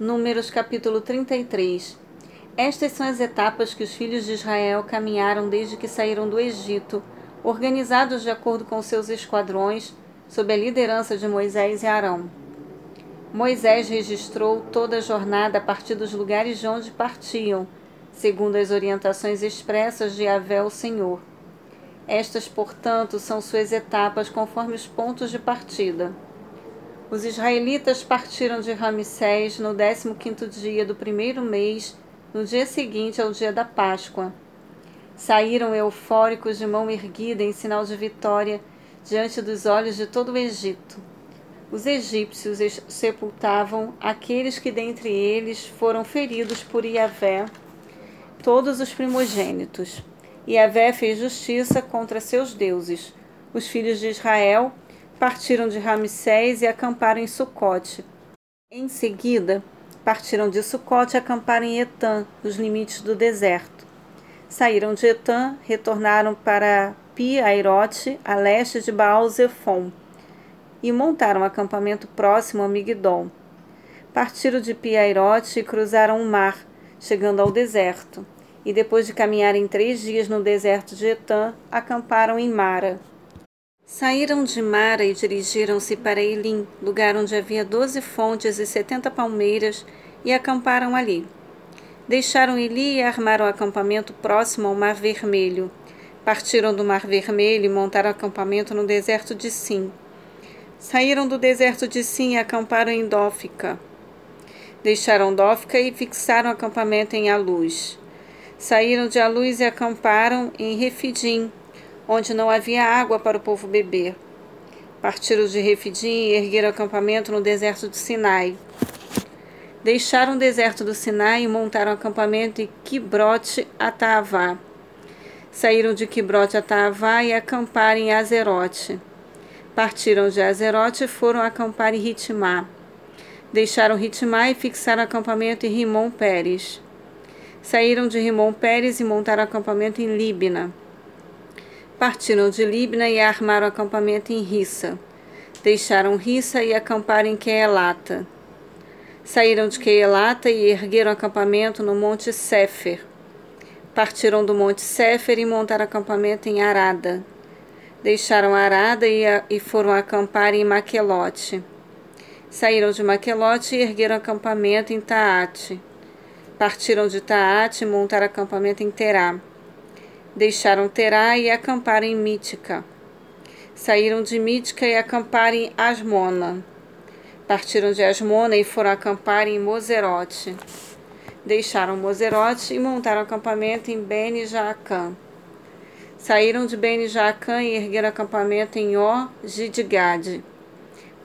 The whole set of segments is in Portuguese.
Números capítulo 33 Estas são as etapas que os filhos de Israel caminharam desde que saíram do Egito, organizados de acordo com seus esquadrões, sob a liderança de Moisés e Arão. Moisés registrou toda a jornada a partir dos lugares de onde partiam, segundo as orientações expressas de Yahvé, o Senhor. Estas, portanto, são suas etapas conforme os pontos de partida. Os israelitas partiram de Ramsés no 15º dia do primeiro mês, no dia seguinte ao dia da Páscoa. Saíram eufóricos de mão erguida em sinal de vitória diante dos olhos de todo o Egito. Os egípcios sepultavam aqueles que dentre eles foram feridos por Iavé, todos os primogênitos. Iavé fez justiça contra seus deuses. Os filhos de Israel partiram de Ramsés e acamparam em Sucote. Em seguida, partiram de Sucote e acamparam em Etã, nos limites do deserto. Saíram de Etã, retornaram para Pi-Airote, a leste de Baal-Zephon, e montaram um acampamento próximo a Migdol. Partiram de Pi-Airote e cruzaram o mar, chegando ao deserto, e depois de caminharem três dias no deserto de Etã, acamparam em Mara. Saíram de Mara e dirigiram-se para Elim, lugar onde havia doze fontes e setenta palmeiras, e acamparam ali. Deixaram Eli e armaram acampamento próximo ao Mar Vermelho. Partiram do Mar Vermelho e montaram acampamento no deserto de Sim. Saíram do deserto de Sim e acamparam em Dófica. Deixaram Dófica e fixaram acampamento em Aluz. Saíram de Aluz e acamparam em Refidim, onde não havia água para o povo beber. Partiram de Refidim e ergueram acampamento no deserto do Sinai. Deixaram o deserto do Sinai e montaram acampamento em Quibrote Ataavá. Saíram de Quibrote Ataavá e acamparam em Azerote. Partiram de Azerote e foram acampar em Ritmá. Deixaram Ritmá e fixaram acampamento em Rimon Pérez. Saíram de Rimon Pérez e montaram acampamento em Líbina. Partiram de Libna e armaram acampamento em Rissa. Deixaram Rissa e acamparam em Queelata. Saíram de Queelata e ergueram acampamento no Monte Sefer. Partiram do Monte Sefer e montaram acampamento em Arada. Deixaram Arada e, a, e foram acampar em Maquelote. Saíram de Maquelote e ergueram acampamento em Taate. Partiram de Taate e montaram acampamento em Terá. Deixaram Terá e acamparam em Mítica. Saíram de Mítica e acamparam em Asmona. Partiram de Asmona e foram acampar em Mozerote. Deixaram Mozerote e montaram acampamento em Bene Jaacã. Saíram de Bene Jaacã e ergueram acampamento em Or de Gade.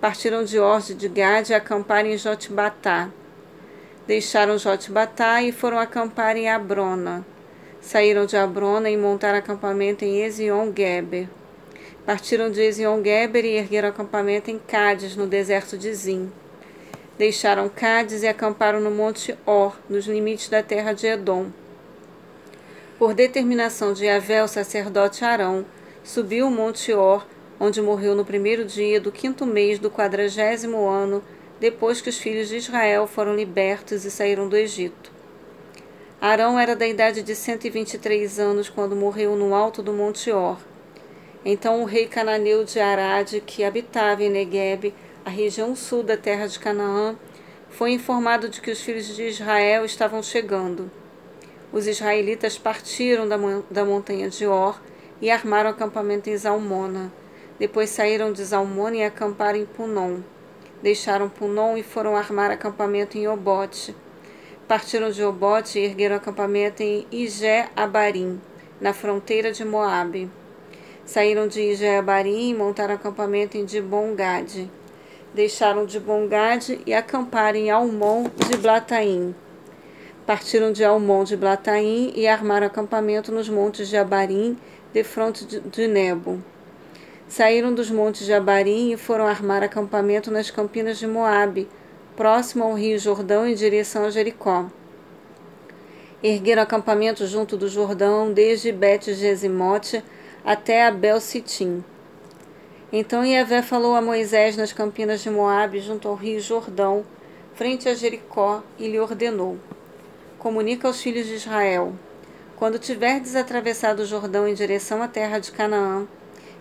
Partiram de Or de Gade e acamparam em Jotbatá. Deixaram Jotbatá e foram acampar em Abrona. Saíram de Abrona e montaram acampamento em Ezion-Geber. Partiram de Ezion-Geber e ergueram acampamento em Cádiz, no deserto de Zim. Deixaram Cádiz e acamparam no Monte Or, nos limites da terra de Edom. Por determinação de Yahvé, o sacerdote Arão, subiu o Monte Or, onde morreu no primeiro dia do quinto mês do quadragésimo ano, depois que os filhos de Israel foram libertos e saíram do Egito. Arão era da idade de 123 anos quando morreu no alto do Monte Or. Então o rei cananeu de Arade, que habitava em Negueb, a região sul da terra de Canaã, foi informado de que os filhos de Israel estavam chegando. Os israelitas partiram da, da montanha de Or e armaram acampamento em Zalmona. Depois saíram de Zalmona e acamparam em Punon. Deixaram Punon e foram armar acampamento em Obote partiram de Obote e ergueram acampamento em Ijé-Abarim, na fronteira de Moabe. Saíram de Ijé-Abarim e montaram acampamento em Dibongade. Deixaram de Bongade e acamparam em Almon de Blataim. Partiram de Almon de Blataim e armaram acampamento nos montes de Abarim, de fronte de Nebo. Saíram dos montes de Abarim e foram armar acampamento nas campinas de Moabe, próximo ao rio Jordão em direção a Jericó. Ergueram acampamento junto do Jordão, desde Bet-Gesimote até Abel Sitim. Então Yahvé falou a Moisés nas campinas de Moabe, junto ao rio Jordão, frente a Jericó e lhe ordenou: Comunica aos filhos de Israel: Quando tiverdes atravessado o Jordão em direção à terra de Canaã,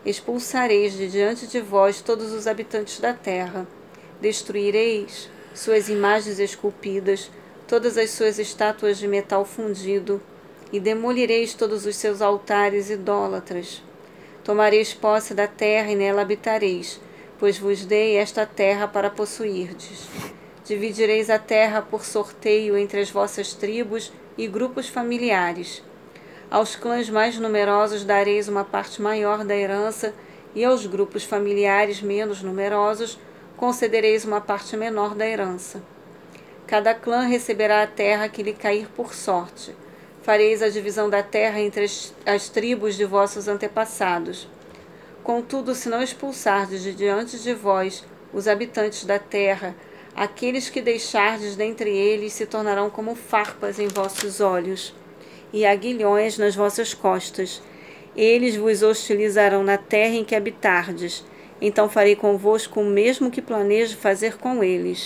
expulsareis de diante de vós todos os habitantes da terra. Destruireis suas imagens esculpidas, todas as suas estátuas de metal fundido, e demolireis todos os seus altares idólatras. Tomareis posse da terra e nela habitareis, pois vos dei esta terra para possuirdes. Dividireis a terra por sorteio entre as vossas tribos e grupos familiares. Aos clãs mais numerosos dareis uma parte maior da herança, e aos grupos familiares menos numerosos concedereis uma parte menor da herança. Cada clã receberá a terra que lhe cair por sorte. Fareis a divisão da terra entre as, as tribos de vossos antepassados. Contudo, se não expulsardes de diante de vós os habitantes da terra, aqueles que deixardes dentre eles se tornarão como farpas em vossos olhos e aguilhões nas vossas costas. Eles vos hostilizarão na terra em que habitardes então farei convosco o mesmo que planejo fazer com eles.